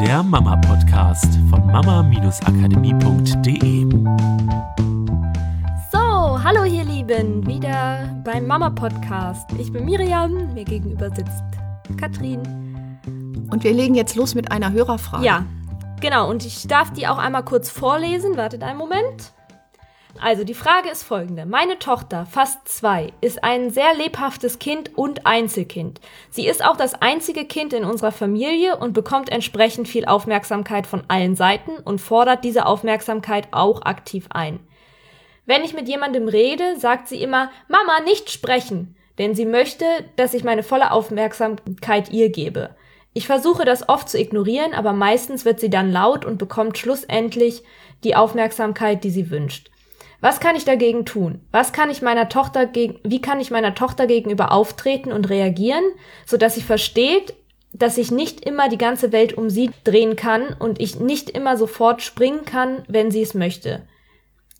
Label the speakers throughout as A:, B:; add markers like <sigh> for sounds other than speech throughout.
A: der Mama-Podcast von mama-akademie.de.
B: So, hallo ihr Lieben, wieder beim Mama-Podcast. Ich bin Miriam, mir gegenüber sitzt Katrin.
C: Und wir legen jetzt los mit einer Hörerfrage.
B: Ja, genau, und ich darf die auch einmal kurz vorlesen. Wartet einen Moment. Also die Frage ist folgende. Meine Tochter, fast zwei, ist ein sehr lebhaftes Kind und Einzelkind. Sie ist auch das einzige Kind in unserer Familie und bekommt entsprechend viel Aufmerksamkeit von allen Seiten und fordert diese Aufmerksamkeit auch aktiv ein. Wenn ich mit jemandem rede, sagt sie immer, Mama, nicht sprechen, denn sie möchte, dass ich meine volle Aufmerksamkeit ihr gebe. Ich versuche das oft zu ignorieren, aber meistens wird sie dann laut und bekommt schlussendlich die Aufmerksamkeit, die sie wünscht. Was kann ich dagegen tun? Was kann ich meiner Tochter gegen, wie kann ich meiner Tochter gegenüber auftreten und reagieren, so dass sie versteht, dass ich nicht immer die ganze Welt um sie drehen kann und ich nicht immer sofort springen kann, wenn sie es möchte.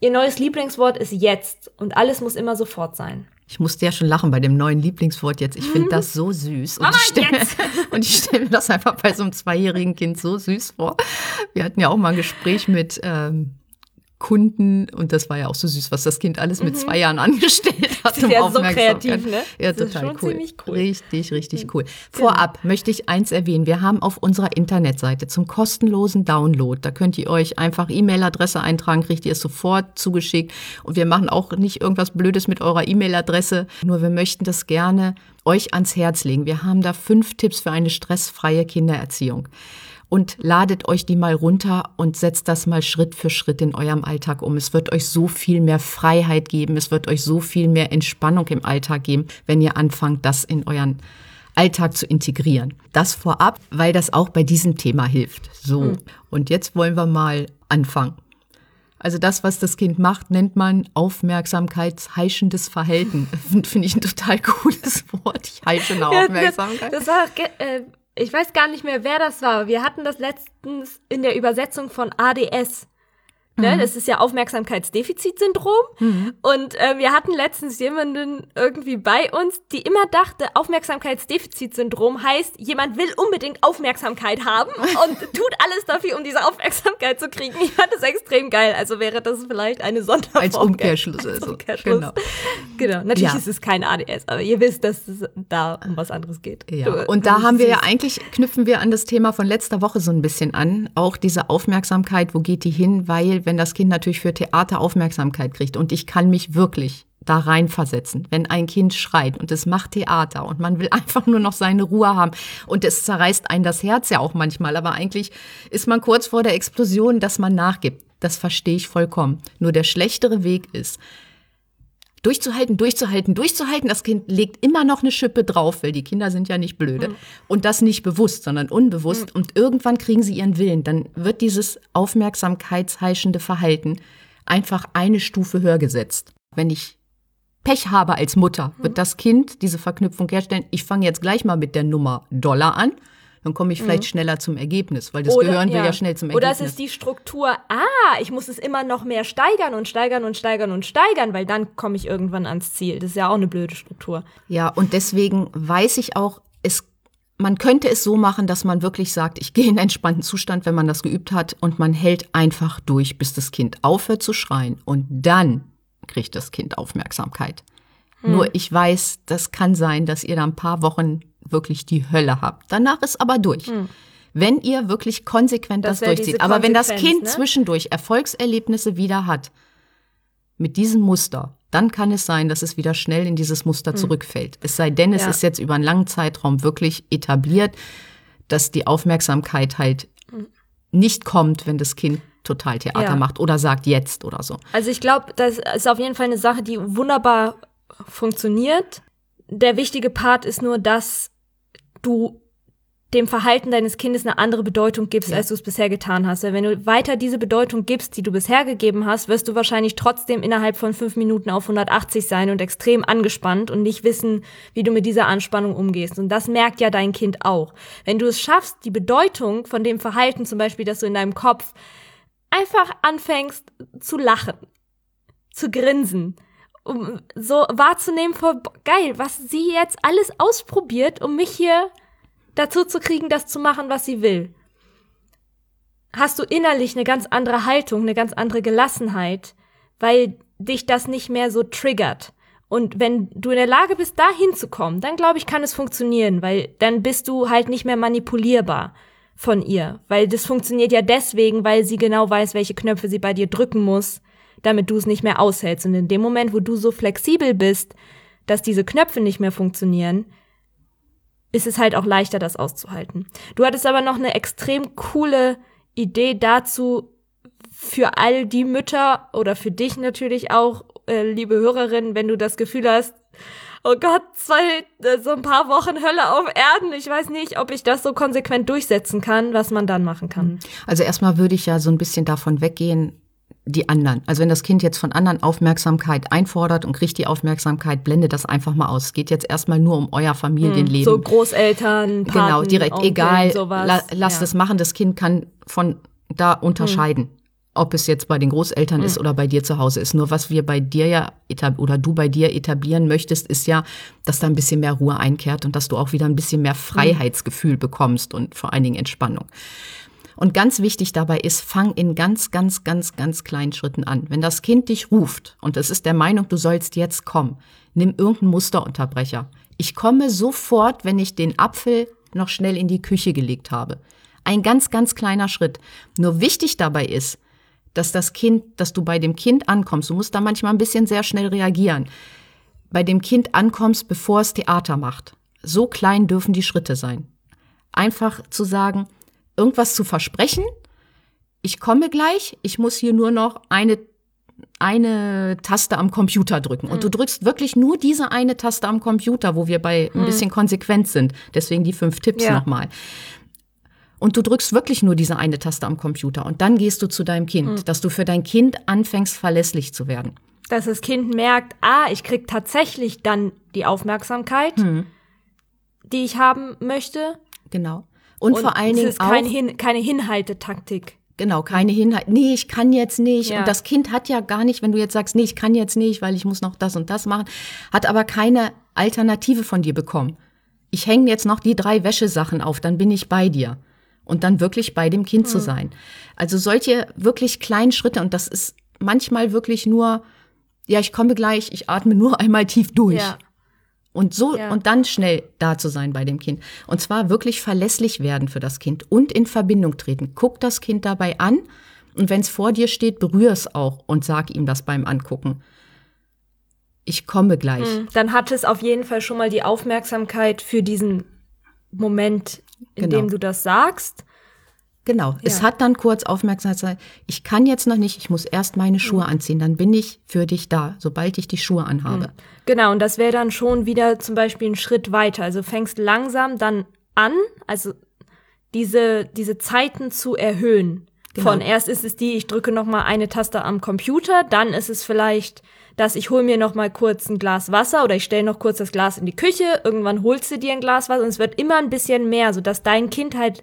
B: Ihr neues Lieblingswort ist jetzt und alles muss immer sofort sein.
C: Ich musste ja schon lachen bei dem neuen Lieblingswort jetzt. Ich finde das so süß. Und
B: Mama,
C: ich stelle <laughs> und ich stell mir das einfach bei so einem zweijährigen Kind so süß vor. Wir hatten ja auch mal ein Gespräch mit ähm, Kunden und das war ja auch so süß, was das Kind alles mit zwei Jahren <laughs> angestellt hat.
B: Mhm. ist ja so kreativ, ne?
C: Ja,
B: Das ist
C: total
B: schon
C: cool.
B: cool. Mhm.
C: Richtig, richtig cool. Vorab möchte ich eins erwähnen. Wir haben auf unserer Internetseite zum kostenlosen Download, da könnt ihr euch einfach E-Mail-Adresse eintragen, kriegt ihr es sofort zugeschickt. Und wir machen auch nicht irgendwas Blödes mit eurer E-Mail-Adresse, nur wir möchten das gerne euch ans Herz legen. Wir haben da fünf Tipps für eine stressfreie Kindererziehung und ladet euch die mal runter und setzt das mal Schritt für Schritt in eurem Alltag um. Es wird euch so viel mehr Freiheit geben, es wird euch so viel mehr Entspannung im Alltag geben, wenn ihr anfangt, das in euren Alltag zu integrieren. Das vorab, weil das auch bei diesem Thema hilft. So, und jetzt wollen wir mal anfangen. Also das, was das Kind macht, nennt man aufmerksamkeitsheischendes Verhalten. <laughs> Finde ich ein total cooles Wort. Ich heische eine Aufmerksamkeit.
B: Das, das war, äh, ich weiß gar nicht mehr, wer das war. Wir hatten das letztens in der Übersetzung von ADS. Ne? Das ist ja Aufmerksamkeitsdefizitsyndrom. Und äh, wir hatten letztens jemanden irgendwie bei uns, die immer dachte, Aufmerksamkeitsdefizitsyndrom heißt, jemand will unbedingt Aufmerksamkeit haben <laughs> und tut alles dafür, um diese Aufmerksamkeit zu kriegen. Ich fand das extrem geil. Also wäre das vielleicht eine Sonderform.
C: Als Umkehrschluss
B: Als
C: also.
B: Umkehrschluss.
C: Genau.
B: Genau. Natürlich
C: Ja.
B: ist es kein ADS, aber ihr wisst, dass es da um was anderes geht.
C: Ja,
B: Du-
C: und da haben wir ja eigentlich, knüpfen wir an das Thema von letzter Woche so ein bisschen an. Auch diese Aufmerksamkeit, wo geht die hin? Weil wenn das Kind natürlich für Theater Aufmerksamkeit kriegt und ich kann mich wirklich da reinversetzen, wenn ein Kind schreit und es macht Theater und man will <laughs> einfach nur noch seine Ruhe haben und es zerreißt einen das Herz ja auch manchmal, aber eigentlich ist man kurz vor der Explosion, dass man nachgibt. Das verstehe ich vollkommen. Nur der schlechtere Weg ist, durchzuhalten, durchzuhalten, durchzuhalten. Das Kind legt immer noch eine Schippe drauf, weil die Kinder sind ja nicht blöde. Und das nicht bewusst, sondern unbewusst. Und irgendwann kriegen sie ihren Willen. Dann wird dieses aufmerksamkeitsheischende Verhalten einfach eine Stufe höher gesetzt. Wenn ich Pech habe als Mutter, wird das Kind diese Verknüpfung herstellen. Ich fange jetzt gleich mal mit der Nummer Dollar an. Dann komme ich vielleicht schneller zum Ergebnis, weil das Gehirn will ja schnell zum
B: Oder
C: Ergebnis.
B: es ist die Struktur, ah, ich muss es immer noch mehr steigern und steigern und steigern und steigern, weil dann komme ich irgendwann ans Ziel. Das ist ja auch eine blöde Struktur.
C: Ja, und deswegen weiß ich auch, es, man könnte es so machen, dass man wirklich sagt, ich <laughs> gehe in einen entspannten Zustand, wenn man das geübt hat, und man hält einfach durch, bis das Kind aufhört zu schreien. Und dann kriegt das Kind Aufmerksamkeit.
B: Hm.
C: Nur ich weiß, das kann sein, dass ihr da ein paar Wochen wirklich die Hölle habt. Danach ist aber durch. Wenn ihr wirklich konsequent
B: Hm. Das
C: das, durchzieht. Aber wenn das Kind
B: ne?
C: zwischendurch Erfolgserlebnisse wieder hat, mit diesem Muster, dann kann es sein, dass es wieder schnell in dieses Muster zurückfällt. Es sei denn, es
B: Hm. Ja.
C: ist jetzt über einen langen Zeitraum wirklich etabliert, dass die Aufmerksamkeit halt nicht kommt, wenn das Kind total Theater
B: Ja.
C: macht oder sagt jetzt oder so.
B: Also ich glaube, das ist auf jeden Fall eine Sache, die wunderbar funktioniert. Der wichtige Part ist nur, dass du dem Verhalten deines Kindes eine andere Bedeutung gibst,
C: Ja.
B: als du es bisher getan hast. Weil wenn du weiter diese Bedeutung gibst, die du bisher gegeben hast, wirst du wahrscheinlich trotzdem innerhalb von fünf Minuten auf 180 sein und extrem angespannt und nicht wissen, wie du mit dieser Anspannung umgehst. Und das merkt ja dein Kind auch. Wenn du es schaffst, die Bedeutung von dem Verhalten, zum Beispiel, dass du in deinem Kopf einfach anfängst zu lachen, zu grinsen, um so wahrzunehmen vor, geil, was sie jetzt alles ausprobiert, um mich hier dazu zu kriegen, das zu machen, was sie will. hast du innerlich eine ganz andere Haltung, eine ganz andere Gelassenheit, weil dich das nicht mehr so triggert. Und wenn du in der Lage bist, da hinzukommen, dann glaube ich, kann es funktionieren, weil dann bist du halt nicht mehr manipulierbar von ihr. Weil das funktioniert ja deswegen, weil sie genau weiß, welche Knöpfe sie bei dir drücken muss, damit du es nicht mehr aushältst. Und in dem Moment, wo du so flexibel bist, dass diese Knöpfe nicht mehr funktionieren, ist es halt auch leichter, das auszuhalten. Du hattest aber noch eine extrem coole Idee dazu, für all die Mütter oder für dich natürlich auch, äh, liebe Hörerin, wenn du das Gefühl hast, oh Gott, zwei, äh, so ein paar Wochen Hölle auf Erden. Ich weiß nicht, ob ich das so konsequent durchsetzen kann, was man dann machen kann.
C: Also erstmal würde ich ja so ein bisschen davon weggehen, die anderen. Also wenn das Kind jetzt von anderen Aufmerksamkeit einfordert und kriegt die Aufmerksamkeit, blende das einfach mal aus. Es geht jetzt erstmal nur um euer Familienleben.
B: So Großeltern, Paten,
C: Genau, direkt
B: Onkeln,
C: egal. La, lasst
B: ja.
C: es machen. Das Kind kann von da unterscheiden. Ob es jetzt bei den Großeltern ist oder bei dir zu Hause ist. Nur was wir bei dir ja oder du bei dir etablieren möchtest, ist ja, dass da ein bisschen mehr Ruhe einkehrt und dass du auch wieder ein bisschen mehr Freiheitsgefühl bekommst und vor allen Dingen Entspannung. Und ganz wichtig dabei ist, fang in ganz, ganz, ganz, ganz kleinen Schritten an. Wenn das Kind dich ruft und es ist der Meinung, du sollst jetzt kommen, nimm irgendeinen Musterunterbrecher. Ich komme sofort, wenn ich den Apfel noch schnell in die Küche gelegt habe. Ein ganz, ganz kleiner Schritt. Nur wichtig dabei ist, dass das Kind, dass du bei dem Kind ankommst. Du musst da manchmal ein bisschen sehr schnell reagieren. Bei dem Kind ankommst, bevor es Theater macht. So klein dürfen die Schritte sein. Einfach zu sagen, irgendwas zu versprechen. Ich komme gleich, ich muss hier nur noch eine, eine Taste am Computer drücken. Und du drückst wirklich nur diese eine Taste am Computer, wo wir bei ein bisschen konsequent sind. Deswegen die fünf Tipps
B: Ja.
C: nochmal. Und du drückst wirklich nur diese eine Taste am Computer. Und dann gehst du zu deinem Kind, dass du für dein Kind anfängst, verlässlich zu werden.
B: Dass das Kind merkt, ah, ich krieg tatsächlich dann die Aufmerksamkeit, die ich haben möchte.
C: Genau. Und, vor allen
B: es
C: Dingen
B: ist
C: auch,
B: keine, Hin keine Hinhaltetaktik.
C: Genau, keine Hinheit. Nee, ich kann jetzt nicht.
B: Ja.
C: Und das Kind hat ja gar nicht, wenn du jetzt sagst, nee, ich kann jetzt nicht, weil ich muss noch das und das machen, hat aber keine Alternative von dir bekommen. Ich hänge jetzt noch die drei Wäschesachen auf, dann bin ich bei dir. Und dann wirklich bei dem Kind
B: Mhm.
C: zu sein. Also solche wirklich kleinen Schritte, und das ist manchmal wirklich nur, ja, ich komme gleich, ich atme nur <laughs> einmal tief durch.
B: Ja.
C: Und so,
B: Ja.
C: und dann schnell da zu sein bei dem Kind. Und zwar wirklich verlässlich werden für das Kind und in Verbindung treten. Guck das Kind dabei an und wenn es vor dir steht, berühr es auch und sag ihm das beim Angucken. Ich komme gleich.
B: Dann hat es auf jeden Fall schon mal die Aufmerksamkeit für diesen Moment, in
C: Genau.
B: dem du das sagst.
C: Genau. Es
B: Ja.
C: hat dann kurz Aufmerksamkeit. Ich kann jetzt noch nicht, ich muss erst meine Schuhe
B: Mhm.
C: anziehen. Dann bin ich für dich da, sobald ich die Schuhe anhabe.
B: Genau, und das wäre dann schon wieder zum Beispiel ein Schritt weiter. Also fängst langsam dann an, also diese, diese Zeiten zu erhöhen.
C: Genau.
B: Von erst ist es die, ich drücke noch mal eine Taste am Computer, dann ist es vielleicht, dass ich hole mir noch mal kurz ein Glas Wasser oder ich stelle noch kurz das Glas in die Küche, irgendwann holst du dir ein Glas Wasser und es wird immer ein bisschen mehr, sodass dein Kind halt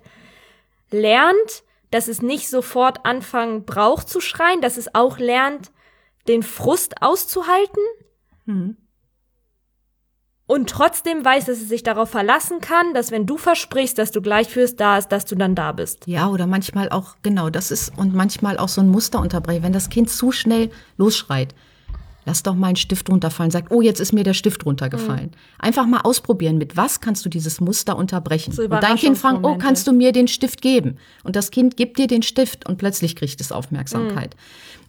B: lernt, dass es nicht sofort anfangen braucht zu schreien, dass es auch lernt, den Frust auszuhalten und trotzdem weiß, dass es sich darauf verlassen kann, dass wenn du versprichst, dass du gleich fürs da ist, dass du dann da bist.
C: Ja, oder manchmal auch, genau, das ist, und manchmal auch so ein Muster unterbrechen. Wenn das Kind zu schnell losschreit, lass doch mal einen Stift runterfallen, sagt, oh, jetzt ist mir der Stift runtergefallen. Einfach mal ausprobieren, mit was kannst du dieses Muster unterbrechen.
B: So
C: und dein Kind fragt, oh, kannst du mir den Stift geben? Und das Kind gibt dir den Stift und plötzlich kriegt es Aufmerksamkeit.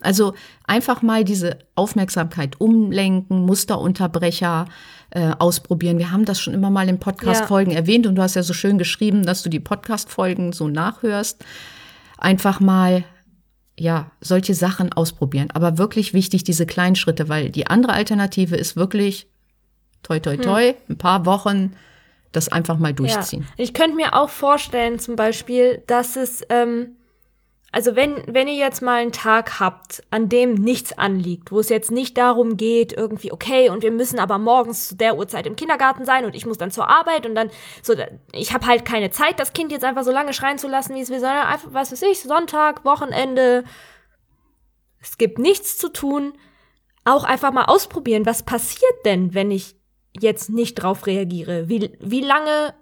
C: Also einfach mal diese Aufmerksamkeit umlenken, Musterunterbrecher äh, ausprobieren. Wir haben das schon immer mal in Podcast-Folgen erwähnt und du hast ja so schön geschrieben, dass du die Podcast-Folgen so nachhörst. Einfach mal ja, solche Sachen ausprobieren. Aber wirklich wichtig, diese kleinen Schritte, weil die andere Alternative ist wirklich toi, toi, toi, ein paar Wochen das einfach mal durchziehen.
B: Ja. Ich könnte mir auch vorstellen, zum Beispiel, dass es, ähm, also wenn, wenn ihr jetzt mal einen Tag habt, an dem nichts anliegt, wo es jetzt nicht darum geht, irgendwie, okay, und wir müssen aber morgens zu der Uhrzeit im Kindergarten sein und ich muss dann zur Arbeit und dann so, ich habe halt keine Zeit, das Kind jetzt einfach so lange schreien zu lassen, wie es will, sondern einfach, was weiß ich, Sonntag, Wochenende, es gibt nichts zu tun, auch einfach mal ausprobieren, was passiert denn, wenn ich jetzt nicht drauf reagiere? Wie, wie lange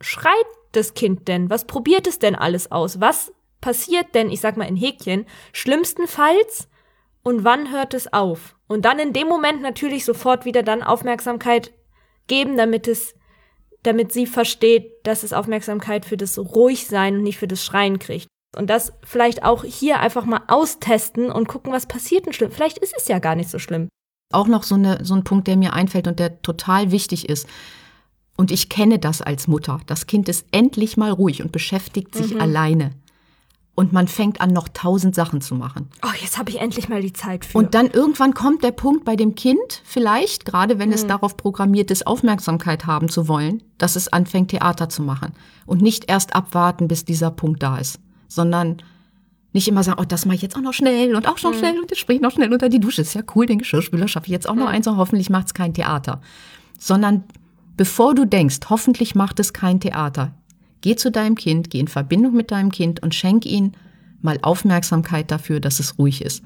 B: schreit das Kind denn? Was probiert es denn alles aus? Was passiert denn, ich sag mal in Häkchen, schlimmstenfalls und wann hört es auf? Und dann in dem Moment natürlich sofort wieder dann Aufmerksamkeit geben, damit es, damit sie versteht, dass es Aufmerksamkeit für das Ruhigsein und nicht für das Schreien kriegt. Und das vielleicht auch hier einfach mal austesten und gucken, was passiert denn schlimm. Vielleicht ist es ja gar nicht so schlimm.
C: Auch noch so, eine, so ein Punkt, der mir einfällt und der total wichtig ist. Und ich kenne das als Mutter. Das Kind ist endlich mal ruhig und beschäftigt sich
B: Mhm.
C: alleine. Und man fängt an, noch tausend Sachen zu machen.
B: Oh, jetzt habe ich endlich mal die Zeit für.
C: Und dann irgendwann kommt der Punkt bei dem Kind, vielleicht, gerade wenn es darauf programmiert ist, Aufmerksamkeit haben zu wollen, dass es anfängt, Theater zu machen. Und nicht erst abwarten, bis dieser Punkt da ist, sondern nicht immer sagen, oh, das mache ich jetzt auch noch schnell und auch noch schnell und jetzt springe ich noch schnell unter die Dusche. Ist ja cool, den Geschirrspüler schaffe ich jetzt auch noch eins und hoffentlich macht es kein Theater. Sondern bevor du denkst, hoffentlich macht es kein Theater, geh zu deinem Kind, geh in Verbindung mit deinem Kind und schenk ihm mal Aufmerksamkeit dafür, dass es ruhig ist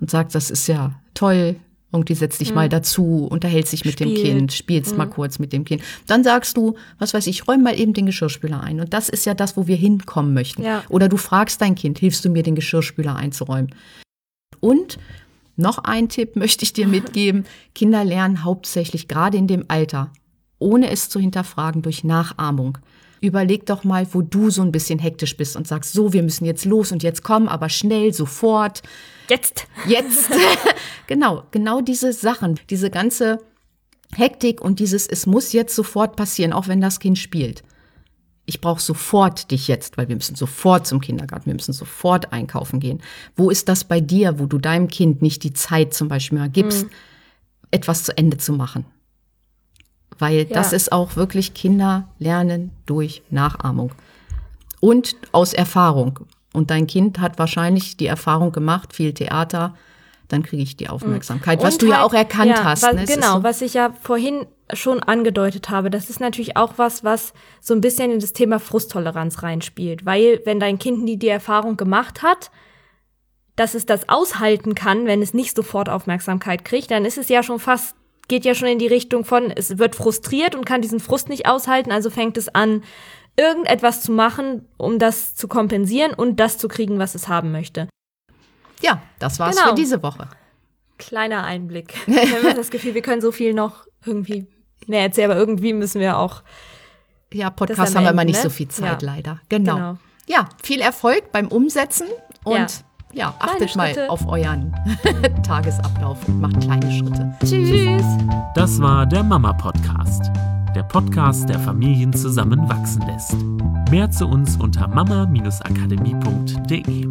C: und sagt, das ist ja toll, irgendwie setz dich mal dazu, unterhältst dich mit dem
B: Spielt.
C: Kind, spielst mal kurz mit dem Kind. Dann sagst du, was weiß ich, räum mal eben den Geschirrspüler ein. Und das ist ja das, wo wir hinkommen möchten.
B: Ja.
C: Oder du fragst dein Kind, hilfst du mir, den Geschirrspüler einzuräumen? Und noch ein Tipp möchte ich dir <laughs> mitgeben. Kinder lernen hauptsächlich gerade in dem Alter, ohne es zu hinterfragen, durch Nachahmung. Überleg doch mal, wo du so ein bisschen hektisch bist und sagst, so, wir müssen jetzt los und jetzt kommen, aber schnell, sofort.
B: jetzt.
C: Jetzt. <laughs> genau, genau diese Sachen, diese ganze Hektik und dieses, es muss jetzt sofort passieren, auch wenn das Kind spielt. Ich brauche sofort dich jetzt, weil wir müssen sofort zum Kindergarten, wir müssen sofort einkaufen gehen. Wo ist das bei dir, wo du deinem Kind nicht die Zeit zum Beispiel mal gibst, etwas zu Ende zu machen? Weil das
B: Ja.
C: ist auch wirklich Kinder lernen durch Nachahmung und aus Erfahrung. Und dein Kind hat wahrscheinlich die Erfahrung gemacht, viel Theater, dann kriege ich die Aufmerksamkeit, was
B: Und
C: du ja
B: halt-
C: auch erkannt
B: ja,
C: hast.
B: Was,
C: ne?
B: Genau,
C: so-
B: was ich ja vorhin schon angedeutet habe, das ist natürlich auch was, was so ein bisschen in das Thema Frusttoleranz reinspielt. Weil, wenn dein Kind nie die Erfahrung gemacht hat, dass es das aushalten kann, wenn es nicht sofort Aufmerksamkeit kriegt, dann ist es ja schon fast, geht ja schon in die Richtung von, es wird frustriert und kann diesen Frust nicht aushalten, also fängt es an, irgendetwas zu machen, um das zu kompensieren und das zu kriegen, was es haben möchte.
C: Ja, das war's
B: Genau.
C: für diese Woche.
B: kleiner Einblick. <laughs> Wir haben das Gefühl, wir können so viel noch irgendwie mehr erzählen, aber irgendwie müssen wir auch.
C: Ja, Podcast haben wir immer
B: Ende,
C: nicht
B: ne?
C: so viel Zeit,
B: Ja.
C: leider. Genau.
B: Genau.
C: Ja, viel Erfolg beim Umsetzen und
B: Ja.
C: Ja, achtet mal auf euren <laughs> Tagesablauf und macht kleine Schritte.
B: Tschüss.
A: Das war der Mama Podcast. Der Podcast, der Familien zusammenwachsen lässt. Mehr zu uns unter mama-akademie.de.